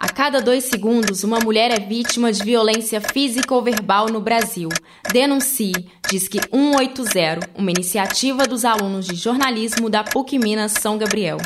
A cada dois segundos, uma mulher é vítima de violência física ou verbal no Brasil. Denuncie, diz que 180, uma iniciativa dos alunos de jornalismo da PUC Minas São Gabriel.